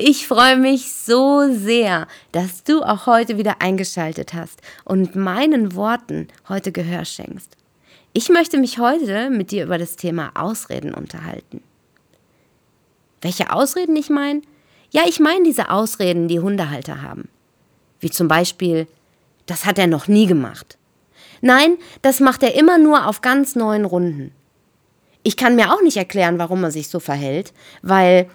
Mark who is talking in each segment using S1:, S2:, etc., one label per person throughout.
S1: Ich freue mich so sehr, dass du auch heute wieder eingeschaltet hast und meinen Worten heute Gehör schenkst. Ich möchte mich heute mit dir über das Thema Ausreden unterhalten. Welche Ausreden ich meine? Ja, ich meine diese Ausreden, die Hundehalter haben. Wie zum Beispiel, das hat er noch nie gemacht. Nein, das macht er immer nur auf ganz neuen Runden. Ich kann mir auch nicht erklären, warum er sich so verhält, weil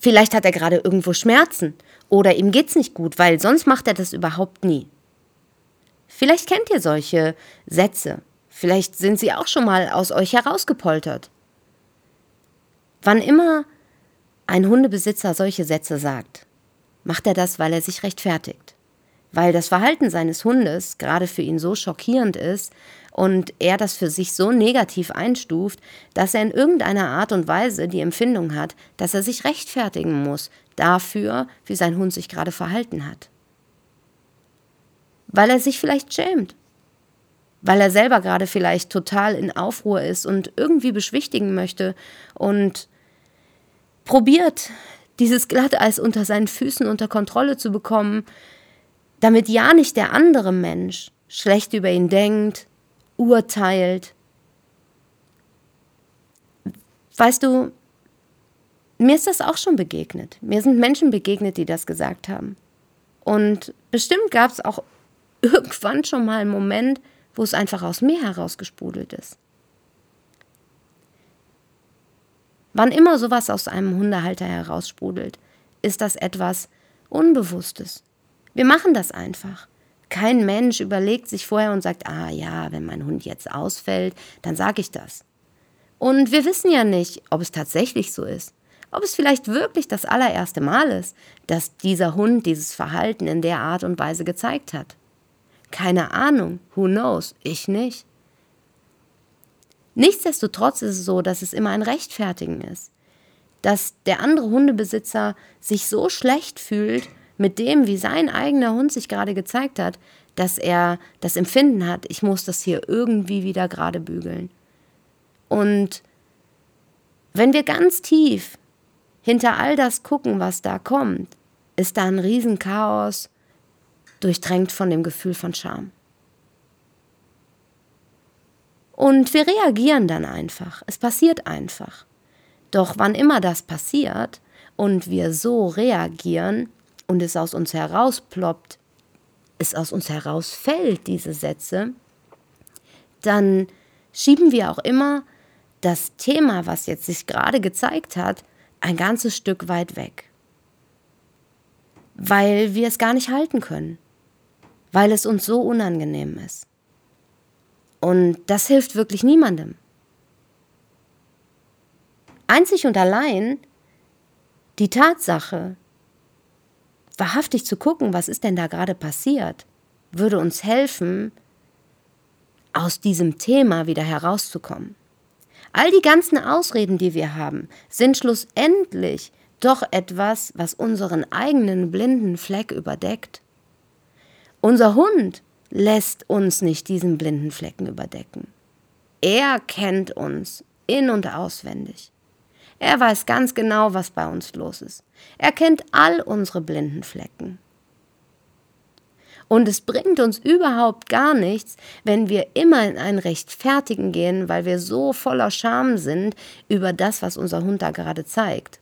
S1: vielleicht hat er gerade irgendwo Schmerzen oder ihm geht's nicht gut, weil sonst macht er das überhaupt nie. Vielleicht kennt ihr solche Sätze. Vielleicht sind sie auch schon mal aus euch herausgepoltert. Wann immer ein Hundebesitzer solche Sätze sagt, macht er das, weil er sich rechtfertigt. Weil das Verhalten seines Hundes gerade für ihn so schockierend ist und er das für sich so negativ einstuft, dass er in irgendeiner Art und Weise die Empfindung hat, dass er sich rechtfertigen muss dafür, wie sein Hund sich gerade verhalten hat. Weil er sich vielleicht schämt. Weil er selber gerade vielleicht total in Aufruhr ist und irgendwie beschwichtigen möchte und probiert, dieses Glatteis unter seinen Füßen unter Kontrolle zu bekommen, damit ja nicht der andere Mensch schlecht über ihn denkt, urteilt. Weißt du, mir ist das auch schon begegnet. Mir sind Menschen begegnet, die das gesagt haben. Und bestimmt gab es auch irgendwann schon mal einen Moment, wo es einfach aus mir herausgesprudelt ist. Wann immer sowas aus einem Hundehalter heraussprudelt, ist das etwas Unbewusstes. Wir machen das einfach. Kein Mensch überlegt sich vorher und sagt, ah ja, wenn mein Hund jetzt ausfällt, dann sage ich das. Und wir wissen ja nicht, ob es tatsächlich so ist. Ob es vielleicht wirklich das allererste Mal ist, dass dieser Hund dieses Verhalten in der Art und Weise gezeigt hat. Keine Ahnung, who knows, ich nicht. Nichtsdestotrotz ist es so, dass es immer ein Rechtfertigen ist. Dass der andere Hundebesitzer sich so schlecht fühlt, mit dem, wie sein eigener Hund sich gerade gezeigt hat, dass er das Empfinden hat, ich muss das hier irgendwie wieder gerade bügeln. Und wenn wir ganz tief hinter all das gucken, was da kommt, ist da ein Riesenchaos, durchdrängt von dem Gefühl von Scham. Und wir reagieren dann einfach. Es passiert einfach. Doch wann immer das passiert und wir so reagieren, und es aus uns herausploppt, es aus uns herausfällt, diese Sätze, dann schieben wir auch immer das Thema, was jetzt sich gerade gezeigt hat, ein ganzes Stück weit weg. Weil wir es gar nicht halten können. Weil es uns so unangenehm ist. Und das hilft wirklich niemandem. Einzig und allein die Tatsache, wahrhaftig zu gucken, was ist denn da gerade passiert, würde uns helfen, aus diesem Thema wieder herauszukommen. All die ganzen Ausreden, die wir haben, sind schlussendlich doch etwas, was unseren eigenen blinden Fleck überdeckt. Unser Hund lässt uns nicht diesen blinden Flecken überdecken. Er kennt uns in und auswendig. Er weiß ganz genau, was bei uns los ist. Er kennt all unsere blinden Flecken. Und es bringt uns überhaupt gar nichts, wenn wir immer in ein Rechtfertigen gehen, weil wir so voller Scham sind über das, was unser Hund da gerade zeigt.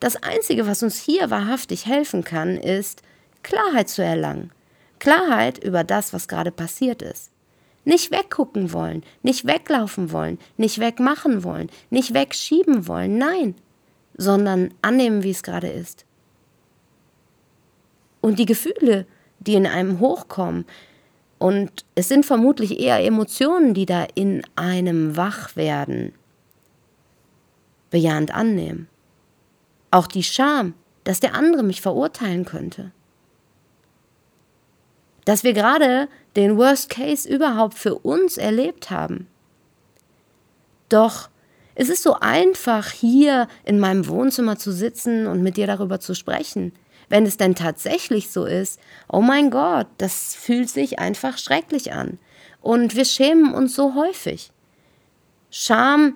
S1: Das Einzige, was uns hier wahrhaftig helfen kann, ist, Klarheit zu erlangen. Klarheit über das, was gerade passiert ist. Nicht weggucken wollen, nicht weglaufen wollen, nicht wegmachen wollen, nicht wegschieben wollen, nein, sondern annehmen, wie es gerade ist. Und die Gefühle, die in einem hochkommen, und es sind vermutlich eher Emotionen, die da in einem wach werden, bejahend annehmen. Auch die Scham dass der andere mich verurteilen könnte. Dass wir gerade den Worst Case überhaupt für uns erlebt haben. Doch es ist so einfach, hier in meinem Wohnzimmer zu sitzen und mit dir darüber zu sprechen. Wenn es denn tatsächlich so ist, oh mein Gott, das fühlt sich einfach schrecklich an. Und wir schämen uns so häufig. Scham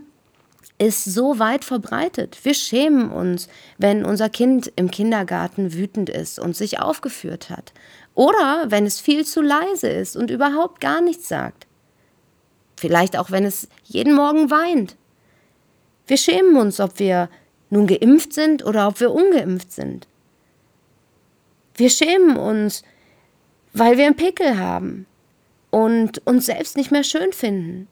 S1: ist so weit verbreitet. Wir schämen uns, wenn unser Kind im Kindergarten wütend ist und sich aufgeführt hat. Oder wenn es viel zu leise ist und überhaupt gar nichts sagt. Vielleicht auch, wenn es jeden Morgen weint. Wir schämen uns, ob wir nun geimpft sind oder ob wir ungeimpft sind. Wir schämen uns, weil wir einen Pickel haben und uns selbst nicht mehr schön finden.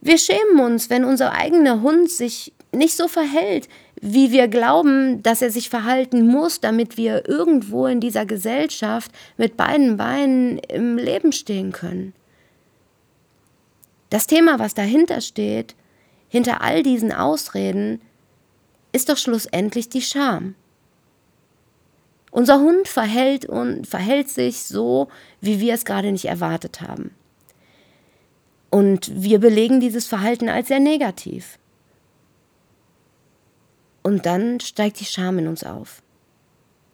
S1: Wir schämen uns, wenn unser eigener Hund sich nicht so verhält, wie wir glauben, dass er sich verhalten muss, damit wir irgendwo in dieser Gesellschaft mit beiden Beinen im Leben stehen können. Das Thema, was dahinter steht, hinter all diesen Ausreden, ist doch schlussendlich die Scham. Unser Hund verhält und verhält sich so, wie wir es gerade nicht erwartet haben. Und wir belegen dieses Verhalten als sehr negativ. Und dann steigt die Scham in uns auf.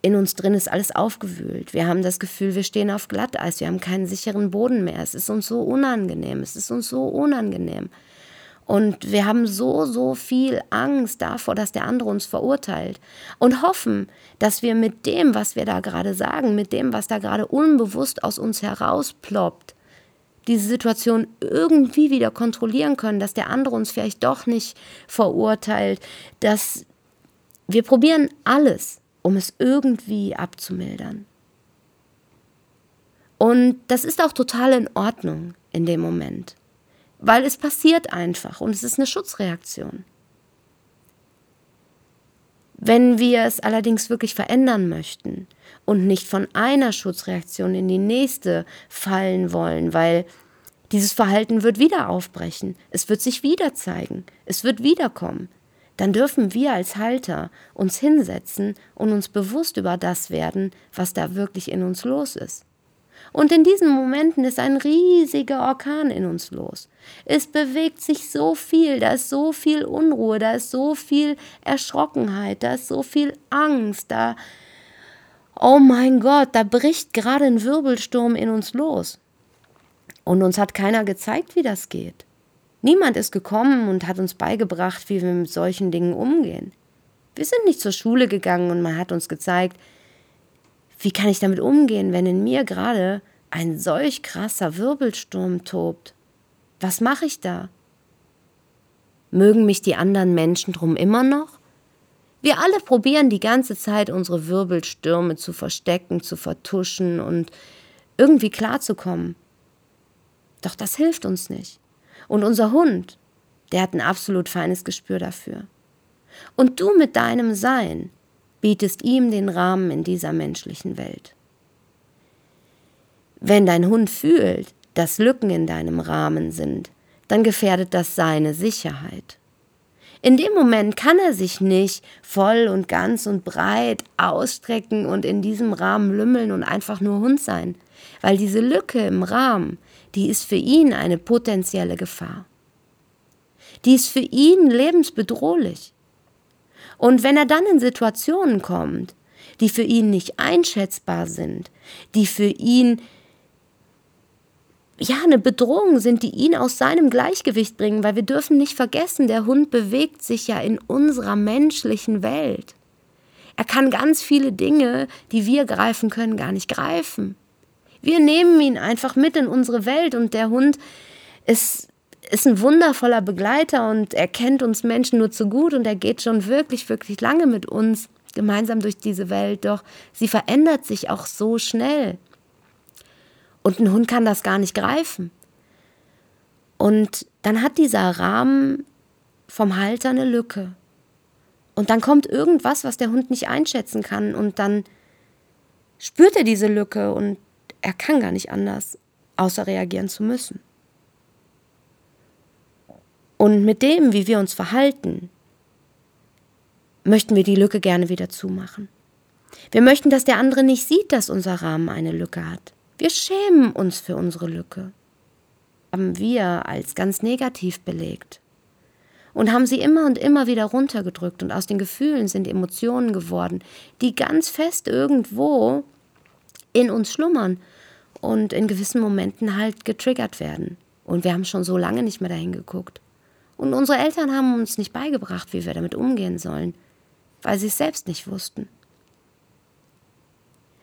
S1: In uns drin ist alles aufgewühlt. Wir haben das Gefühl, wir stehen auf Glatteis, wir haben keinen sicheren Boden mehr. Es ist uns so unangenehm, es ist uns so unangenehm. Und wir haben so, so viel Angst davor, dass der andere uns verurteilt und hoffen, dass wir mit dem, was wir da gerade sagen, mit dem, was da gerade unbewusst aus uns herausploppt, diese Situation irgendwie wieder kontrollieren können, dass der andere uns vielleicht doch nicht verurteilt, dass wir probieren alles, um es irgendwie abzumildern. Und das ist auch total in Ordnung in dem Moment weil es passiert einfach und es ist eine Schutzreaktion. Wenn wir es allerdings wirklich verändern möchten und nicht von einer Schutzreaktion in die nächste fallen wollen, weil dieses Verhalten wird wieder aufbrechen, es wird sich wieder zeigen, es wird wiederkommen, dann dürfen wir als Halter uns hinsetzen und uns bewusst über das werden, was da wirklich in uns los ist. Und in diesen Momenten ist ein riesiger Orkan in uns los. Es bewegt sich so viel, da ist so viel Unruhe, da ist so viel Erschrockenheit, da ist so viel Angst, da, oh mein Gott, da bricht gerade ein Wirbelsturm in uns los. Und uns hat keiner gezeigt, wie das geht. Niemand ist gekommen und hat uns beigebracht, wie wir mit solchen Dingen umgehen. Wir sind nicht zur Schule gegangen und man hat uns gezeigt, wie kann ich damit umgehen, wenn in mir gerade ein solch krasser Wirbelsturm tobt? Was mache ich da? Mögen mich die anderen Menschen drum immer noch? Wir alle probieren die ganze Zeit unsere Wirbelstürme zu verstecken, zu vertuschen und irgendwie klarzukommen. Doch das hilft uns nicht. Und unser Hund, der hat ein absolut feines Gespür dafür. Und du mit deinem Sein, bietest ihm den Rahmen in dieser menschlichen Welt. Wenn dein Hund fühlt, dass Lücken in deinem Rahmen sind, dann gefährdet das seine Sicherheit. In dem Moment kann er sich nicht voll und ganz und breit ausstrecken und in diesem Rahmen lümmeln und einfach nur Hund sein, weil diese Lücke im Rahmen, die ist für ihn eine potenzielle Gefahr. Die ist für ihn lebensbedrohlich. Und wenn er dann in Situationen kommt, die für ihn nicht einschätzbar sind, die für ihn ja eine Bedrohung sind, die ihn aus seinem Gleichgewicht bringen, weil wir dürfen nicht vergessen, der Hund bewegt sich ja in unserer menschlichen Welt. Er kann ganz viele Dinge, die wir greifen können, gar nicht greifen. Wir nehmen ihn einfach mit in unsere Welt und der Hund ist ist ein wundervoller Begleiter und er kennt uns Menschen nur zu gut und er geht schon wirklich, wirklich lange mit uns gemeinsam durch diese Welt. Doch sie verändert sich auch so schnell. Und ein Hund kann das gar nicht greifen. Und dann hat dieser Rahmen vom Halter eine Lücke. Und dann kommt irgendwas, was der Hund nicht einschätzen kann. Und dann spürt er diese Lücke und er kann gar nicht anders, außer reagieren zu müssen. Und mit dem, wie wir uns verhalten, möchten wir die Lücke gerne wieder zumachen. Wir möchten, dass der andere nicht sieht, dass unser Rahmen eine Lücke hat. Wir schämen uns für unsere Lücke. Haben wir als ganz negativ belegt und haben sie immer und immer wieder runtergedrückt und aus den Gefühlen sind Emotionen geworden, die ganz fest irgendwo in uns schlummern und in gewissen Momenten halt getriggert werden. Und wir haben schon so lange nicht mehr dahin geguckt. Und unsere Eltern haben uns nicht beigebracht, wie wir damit umgehen sollen, weil sie es selbst nicht wussten.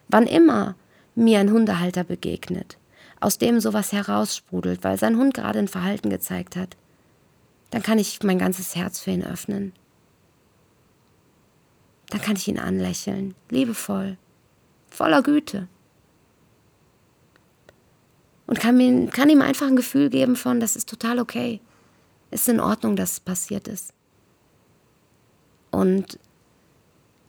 S1: Wann immer mir ein Hundehalter begegnet, aus dem sowas heraussprudelt, weil sein Hund gerade ein Verhalten gezeigt hat, dann kann ich mein ganzes Herz für ihn öffnen. Dann kann ich ihn anlächeln, liebevoll, voller Güte. Und kann, mir, kann ihm einfach ein Gefühl geben von, das ist total okay. Es ist in Ordnung, dass es passiert ist. Und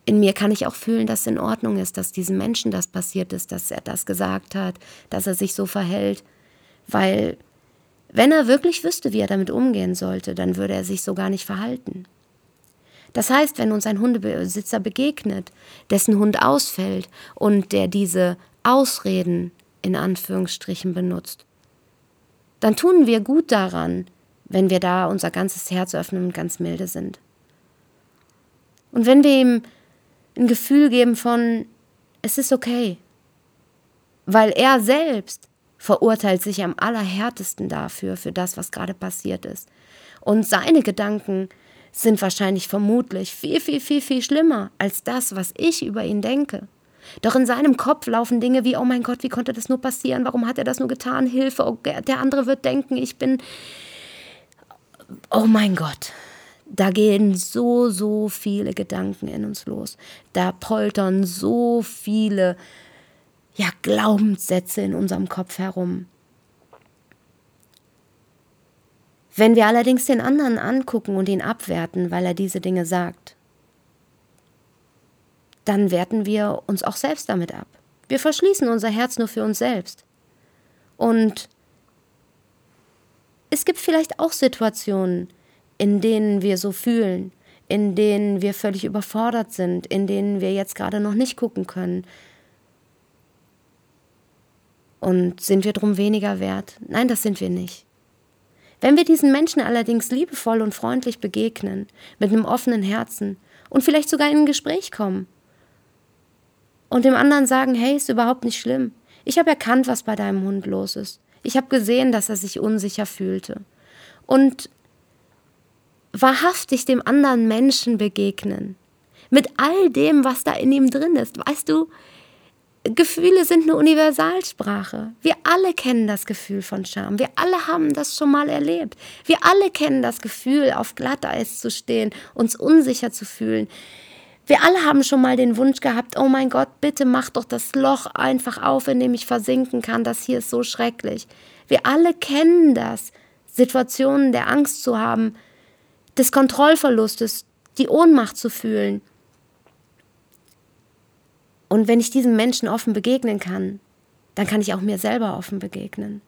S1: in mir kann ich auch fühlen, dass es in Ordnung ist, dass diesem Menschen das passiert ist, dass er das gesagt hat, dass er sich so verhält. Weil wenn er wirklich wüsste, wie er damit umgehen sollte, dann würde er sich so gar nicht verhalten. Das heißt, wenn uns ein Hundebesitzer begegnet, dessen Hund ausfällt und der diese Ausreden in Anführungsstrichen benutzt, dann tun wir gut daran, wenn wir da unser ganzes Herz öffnen und ganz milde sind. Und wenn wir ihm ein Gefühl geben von, es ist okay, weil er selbst verurteilt sich am allerhärtesten dafür, für das, was gerade passiert ist. Und seine Gedanken sind wahrscheinlich vermutlich viel, viel, viel, viel schlimmer als das, was ich über ihn denke. Doch in seinem Kopf laufen Dinge wie, oh mein Gott, wie konnte das nur passieren? Warum hat er das nur getan? Hilfe, oh, der andere wird denken, ich bin... Oh mein Gott, da gehen so, so viele Gedanken in uns los. Da poltern so viele ja, Glaubenssätze in unserem Kopf herum. Wenn wir allerdings den anderen angucken und ihn abwerten, weil er diese Dinge sagt, dann werten wir uns auch selbst damit ab. Wir verschließen unser Herz nur für uns selbst. Und es gibt vielleicht auch Situationen, in denen wir so fühlen, in denen wir völlig überfordert sind, in denen wir jetzt gerade noch nicht gucken können, und sind wir drum weniger wert? Nein, das sind wir nicht. Wenn wir diesen Menschen allerdings liebevoll und freundlich begegnen, mit einem offenen Herzen und vielleicht sogar in ein Gespräch kommen und dem anderen sagen, hey, ist überhaupt nicht schlimm. Ich habe erkannt, was bei deinem Hund los ist. Ich habe gesehen, dass er sich unsicher fühlte. Und wahrhaftig dem anderen Menschen begegnen. Mit all dem, was da in ihm drin ist. Weißt du, Gefühle sind eine Universalsprache. Wir alle kennen das Gefühl von Scham. Wir alle haben das schon mal erlebt. Wir alle kennen das Gefühl, auf Glatteis zu stehen, uns unsicher zu fühlen. Wir alle haben schon mal den Wunsch gehabt, oh mein Gott, bitte mach doch das Loch einfach auf, in dem ich versinken kann. Das hier ist so schrecklich. Wir alle kennen das, Situationen der Angst zu haben, des Kontrollverlustes, die Ohnmacht zu fühlen. Und wenn ich diesem Menschen offen begegnen kann, dann kann ich auch mir selber offen begegnen.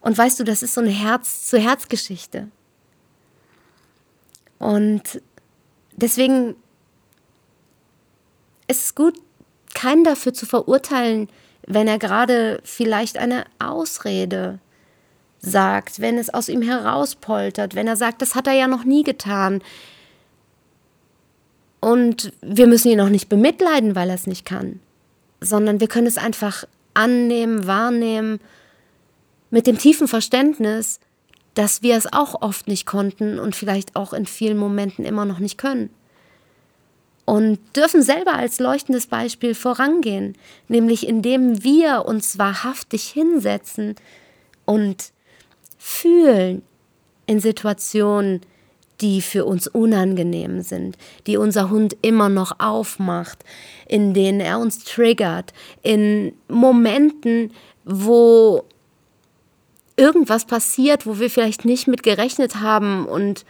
S1: Und weißt du, das ist so eine Herz-zu-Herz-Geschichte. Und deswegen ist es gut, keinen dafür zu verurteilen, wenn er gerade vielleicht eine Ausrede sagt, wenn es aus ihm herauspoltert, wenn er sagt, das hat er ja noch nie getan, und wir müssen ihn auch nicht bemitleiden, weil er es nicht kann, sondern wir können es einfach annehmen, wahrnehmen, mit dem tiefen Verständnis, dass wir es auch oft nicht konnten und vielleicht auch in vielen Momenten immer noch nicht können. Und dürfen selber als leuchtendes Beispiel vorangehen, nämlich indem wir uns wahrhaftig hinsetzen und fühlen in Situationen, die für uns unangenehm sind, die unser Hund immer noch aufmacht, in denen er uns triggert, in Momenten, wo irgendwas passiert, wo wir vielleicht nicht mit gerechnet haben und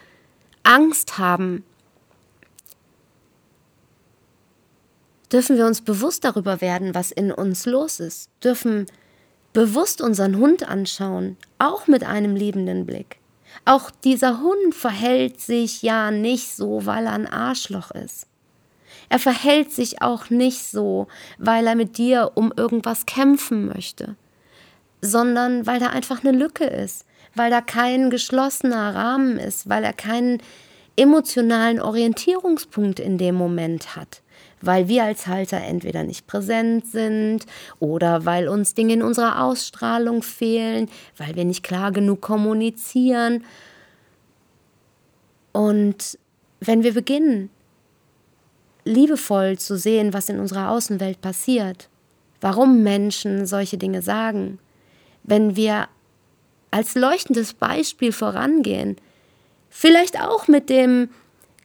S1: Angst haben, dürfen wir uns bewusst darüber werden, was in uns los ist, dürfen bewusst unseren Hund anschauen, auch mit einem liebenden Blick? Auch dieser Hund verhält sich ja nicht so, weil er ein Arschloch ist. Er verhält sich auch nicht so, weil er mit dir um irgendwas kämpfen möchte, sondern weil da einfach eine Lücke ist, weil da kein geschlossener Rahmen ist, weil er keinen emotionalen Orientierungspunkt in dem Moment hat, weil wir als Halter entweder nicht präsent sind oder weil uns Dinge in unserer Ausstrahlung fehlen, weil wir nicht klar genug kommunizieren. Und wenn wir beginnen, liebevoll zu sehen, was in unserer Außenwelt passiert, warum Menschen solche Dinge sagen, wenn wir als leuchtendes Beispiel vorangehen, vielleicht auch mit dem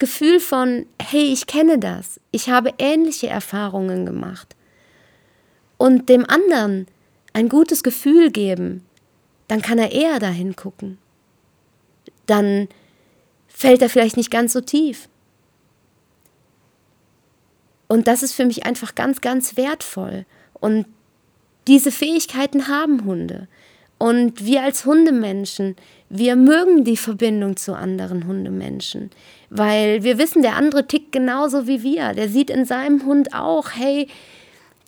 S1: Gefühl von, hey, ich kenne das, ich habe ähnliche Erfahrungen gemacht und dem anderen ein gutes Gefühl geben, dann kann er eher dahin gucken. Dann fällt er vielleicht nicht ganz so tief. Und das ist für mich einfach ganz, ganz wertvoll. Und diese Fähigkeiten haben Hunde. Und wir als Hundemenschen, wir mögen die Verbindung zu anderen Hundemenschen, weil wir wissen, der andere tickt genauso wie wir. Der sieht in seinem Hund auch, hey,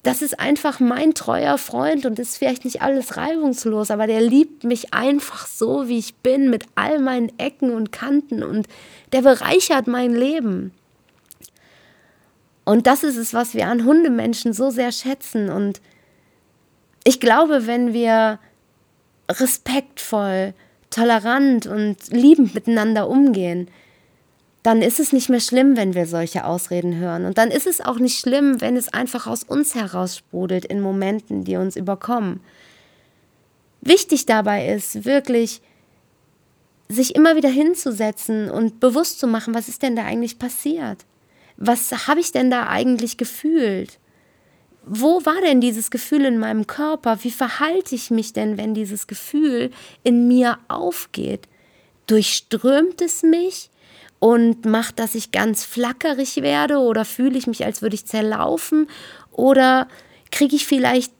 S1: das ist einfach mein treuer Freund und ist vielleicht nicht alles reibungslos, aber der liebt mich einfach so, wie ich bin, mit all meinen Ecken und Kanten und der bereichert mein Leben. Und das ist es, was wir an Hundemenschen so sehr schätzen. Und ich glaube, wenn wir respektvoll, tolerant und liebend miteinander umgehen, dann ist es nicht mehr schlimm, wenn wir solche Ausreden hören. Und dann ist es auch nicht schlimm, wenn es einfach aus uns heraus sprudelt in Momenten, die uns überkommen. Wichtig dabei ist wirklich, sich immer wieder hinzusetzen und bewusst zu machen, was ist denn da eigentlich passiert? was habe ich denn da eigentlich gefühlt? Wo war denn dieses Gefühl in meinem Körper? Wie verhalte ich mich denn, wenn dieses Gefühl in mir aufgeht? Durchströmt es mich und macht, dass ich ganz flackerig werde oder fühle ich mich, als würde ich zerlaufen? Oder kriege ich vielleicht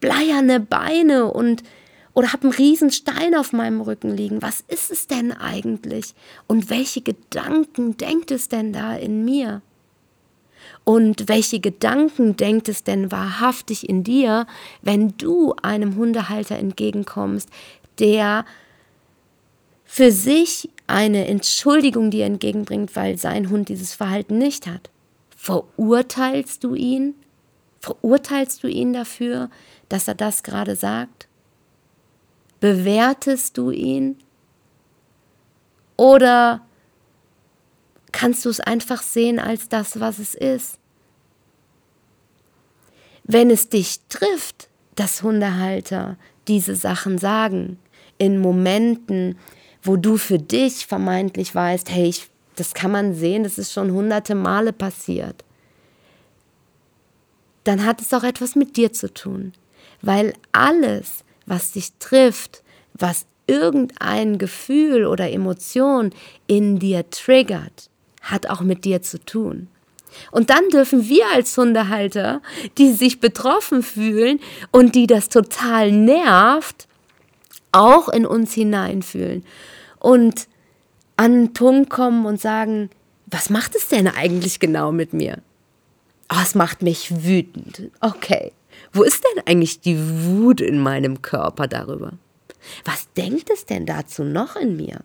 S1: bleierne Beine und oder habe einen riesen Stein auf meinem Rücken liegen. Was ist es denn eigentlich? Und welche Gedanken denkt es denn da in mir? Und welche Gedanken denkt es denn wahrhaftig in dir, wenn du einem Hundehalter entgegenkommst, der für sich eine Entschuldigung dir entgegenbringt, weil sein Hund dieses Verhalten nicht hat? Verurteilst du ihn? Verurteilst du ihn dafür, dass er das gerade sagt? Bewertest du ihn? Oder kannst du es einfach sehen als das, was es ist? Wenn es dich trifft, dass Hundehalter diese Sachen sagen, in Momenten, wo du für dich vermeintlich weißt, hey, ich, das kann man sehen, das ist schon hunderte Male passiert, dann hat es auch etwas mit dir zu tun, weil alles, was dich trifft, was irgendein Gefühl oder Emotion in dir triggert, hat auch mit dir zu tun. Und dann dürfen wir als Hundehalter, die sich betroffen fühlen und die das total nervt, auch in uns hineinfühlen und an einen Punkt kommen und sagen, was macht es denn eigentlich genau mit mir? Oh, es macht mich wütend. Okay, wo ist denn eigentlich die Wut in meinem Körper darüber? Was denkt es denn dazu noch in mir?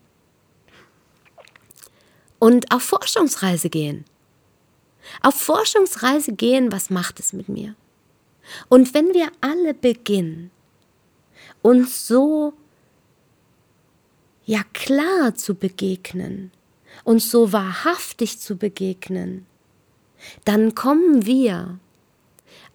S1: Und auf Forschungsreise gehen. Auf Forschungsreise gehen, was macht es mit mir? Und wenn wir alle beginnen, uns so ja klar zu begegnen, uns so wahrhaftig zu begegnen, dann kommen wir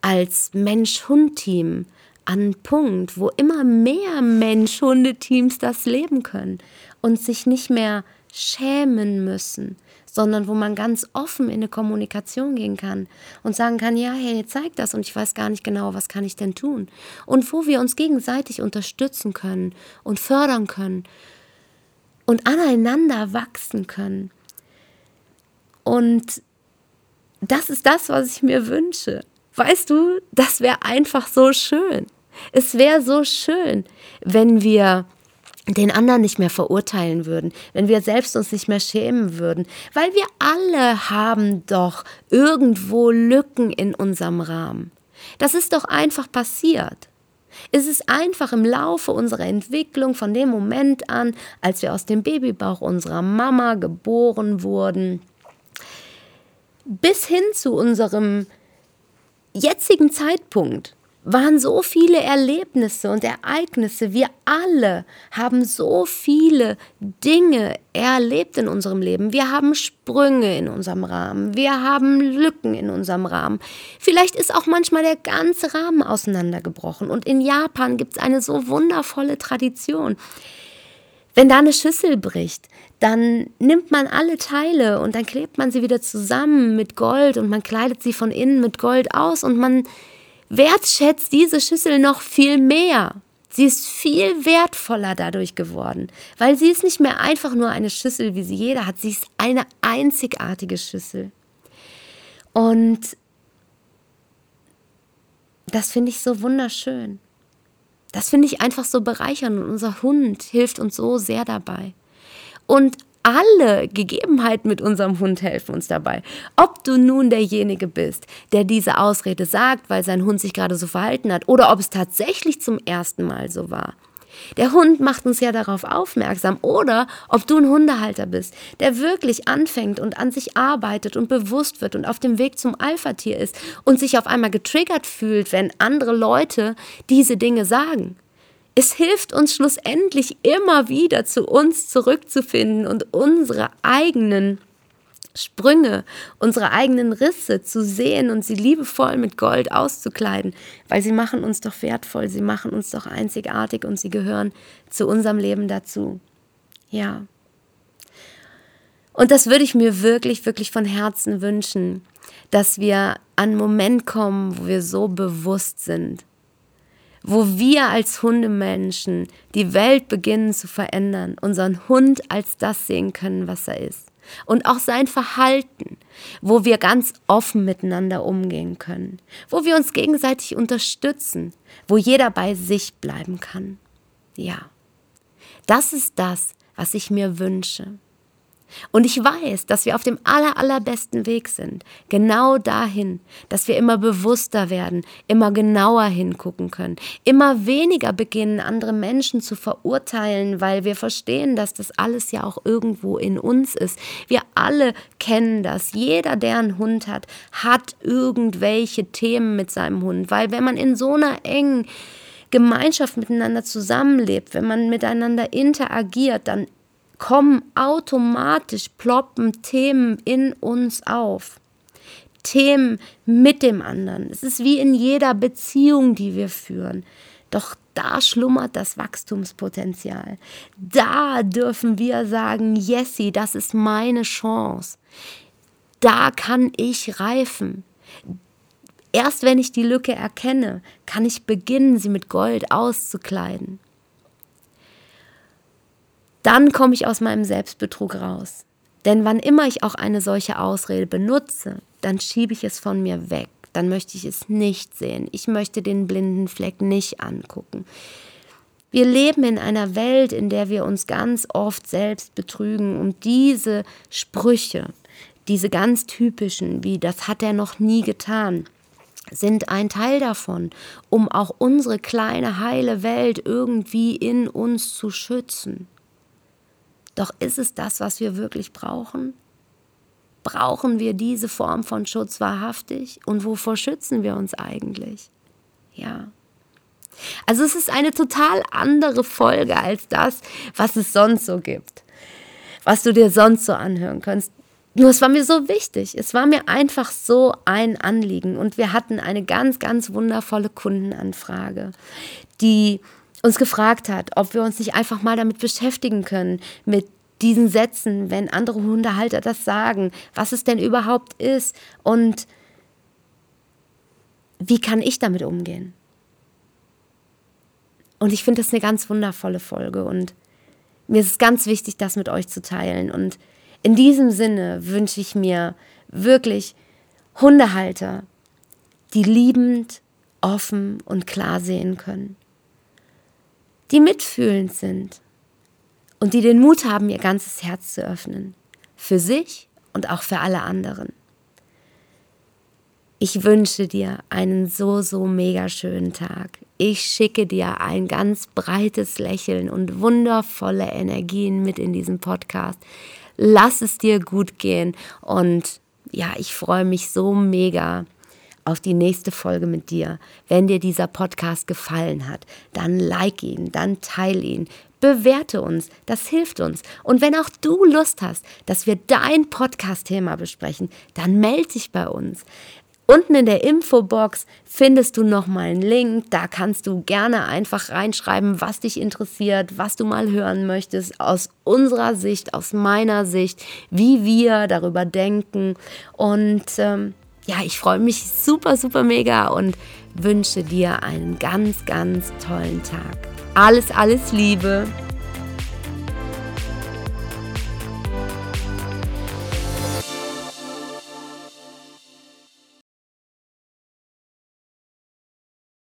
S1: als Mensch-Hund-Team an einen Punkt, wo immer mehr Mensch-Hunde-Teams das leben können und sich nicht mehr schämen müssen, sondern wo man ganz offen in eine Kommunikation gehen kann und sagen kann, ja, hey, zeig das und ich weiß gar nicht genau, was kann ich denn tun? Und wo wir uns gegenseitig unterstützen können und fördern können und aneinander wachsen können. Und das ist das, was ich mir wünsche. Weißt du, das wäre einfach so schön. Es wäre so schön, wenn wir den anderen nicht mehr verurteilen würden, wenn wir selbst uns nicht mehr schämen würden, weil wir alle haben doch irgendwo Lücken in unserem Rahmen. Das ist doch einfach passiert. Es ist einfach im Laufe unserer Entwicklung von dem Moment an, als wir aus dem Babybauch unserer Mama geboren wurden, bis hin zu unserem jetzigen Zeitpunkt, waren so viele Erlebnisse und Ereignisse. Wir alle haben so viele Dinge erlebt in unserem Leben. Wir haben Sprünge in unserem Rahmen. Wir haben Lücken in unserem Rahmen. Vielleicht ist auch manchmal der ganze Rahmen auseinandergebrochen. Und in Japan gibt es eine so wundervolle Tradition. Wenn da eine Schüssel bricht, dann nimmt man alle Teile und dann klebt man sie wieder zusammen mit Gold und man kleidet sie von innen mit Gold aus und man wertschätzt diese Schüssel noch viel mehr. Sie ist viel wertvoller dadurch geworden, weil sie ist nicht mehr einfach nur eine Schüssel, wie sie jeder hat. Sie ist eine einzigartige Schüssel. Und das finde ich so wunderschön. Das finde ich einfach so bereichernd und unser Hund hilft uns so sehr dabei. Und alle Gegebenheiten mit unserem Hund helfen uns dabei. Ob du nun derjenige bist, der diese Ausrede sagt, weil sein Hund sich gerade so verhalten hat, oder ob es tatsächlich zum ersten Mal so war. Der Hund macht uns ja darauf aufmerksam. Oder ob du ein Hundehalter bist, der wirklich anfängt und an sich arbeitet und bewusst wird und auf dem Weg zum Alpha-Tier ist und sich auf einmal getriggert fühlt, wenn andere Leute diese Dinge sagen. Es hilft uns schlussendlich immer wieder zu uns zurückzufinden und unsere eigenen Sprünge, unsere eigenen Risse zu sehen und sie liebevoll mit Gold auszukleiden, weil sie machen uns doch wertvoll, sie machen uns doch einzigartig und sie gehören zu unserem Leben dazu. Ja. Und das würde ich mir wirklich, wirklich von Herzen wünschen, dass wir an einen Moment kommen, wo wir so bewusst sind, wo wir als Hundemenschen die Welt beginnen zu verändern, unseren Hund als das sehen können, was er ist. Und auch sein Verhalten, wo wir ganz offen miteinander umgehen können, wo wir uns gegenseitig unterstützen, wo jeder bei sich bleiben kann. Ja, das ist das, was ich mir wünsche. Und ich weiß, dass wir auf dem aller, allerbesten Weg sind. Genau dahin, dass wir immer bewusster werden, immer genauer hingucken können, immer weniger beginnen, andere Menschen zu verurteilen, weil wir verstehen, dass das alles ja auch irgendwo in uns ist. Wir alle kennen das. Jeder, der einen Hund hat, hat irgendwelche Themen mit seinem Hund. Weil wenn man in so einer engen Gemeinschaft miteinander zusammenlebt, wenn man miteinander interagiert, dann kommen automatisch, ploppen Themen in uns auf. Themen mit dem anderen. Es ist wie in jeder Beziehung, die wir führen. Doch da schlummert das Wachstumspotenzial. Da dürfen wir sagen, Jessie, das ist meine Chance. Da kann ich reifen. Erst wenn ich die Lücke erkenne, kann ich beginnen, sie mit Gold auszukleiden dann komme ich aus meinem Selbstbetrug raus. Denn wann immer ich auch eine solche Ausrede benutze, dann schiebe ich es von mir weg. Dann möchte ich es nicht sehen. Ich möchte den blinden Fleck nicht angucken. Wir leben in einer Welt, in der wir uns ganz oft selbst betrügen und diese Sprüche, diese ganz typischen, wie das hat er noch nie getan, sind ein Teil davon, um auch unsere kleine heile Welt irgendwie in uns zu schützen. Doch ist es das, was wir wirklich brauchen? Brauchen wir diese Form von Schutz wahrhaftig? Und wovor schützen wir uns eigentlich? Ja. Also es ist eine total andere Folge als das, was es sonst so gibt, was du dir sonst so anhören kannst. Nur es war mir so wichtig. Es war mir einfach so ein Anliegen. Und wir hatten eine ganz, ganz wundervolle Kundenanfrage, die uns gefragt hat, ob wir uns nicht einfach mal damit beschäftigen können, mit diesen Sätzen, wenn andere Hundehalter das sagen, was es denn überhaupt ist und wie kann ich damit umgehen. Und ich finde das eine ganz wundervolle Folge und mir ist es ganz wichtig, das mit euch zu teilen. Und in diesem Sinne wünsche ich mir wirklich Hundehalter, die liebend, offen und klar sehen können die mitfühlend sind, und die den Mut haben, ihr ganzes Herz zu öffnen. Für sich und auch für alle anderen. Ich wünsche dir einen so, so mega schönen Tag. Ich schicke dir ein ganz breites Lächeln und wundervolle Energien mit in diesem Podcast. Lass es dir gut gehen und ja, ich freue mich so mega auf die nächste Folge mit dir. Wenn dir dieser Podcast gefallen hat, dann like ihn, dann teile ihn, bewerte uns, das hilft uns. Und wenn auch du Lust hast, dass wir dein Podcast-Thema besprechen, dann melde dich bei uns. Unten in der Infobox findest du nochmal einen Link. Da kannst du gerne einfach reinschreiben, was dich interessiert, was du mal hören möchtest, aus unserer Sicht, aus meiner Sicht, wie wir darüber denken. Und ähm, ja, ich freue mich super, super mega und wünsche dir einen ganz, ganz tollen Tag. Alles, alles Liebe.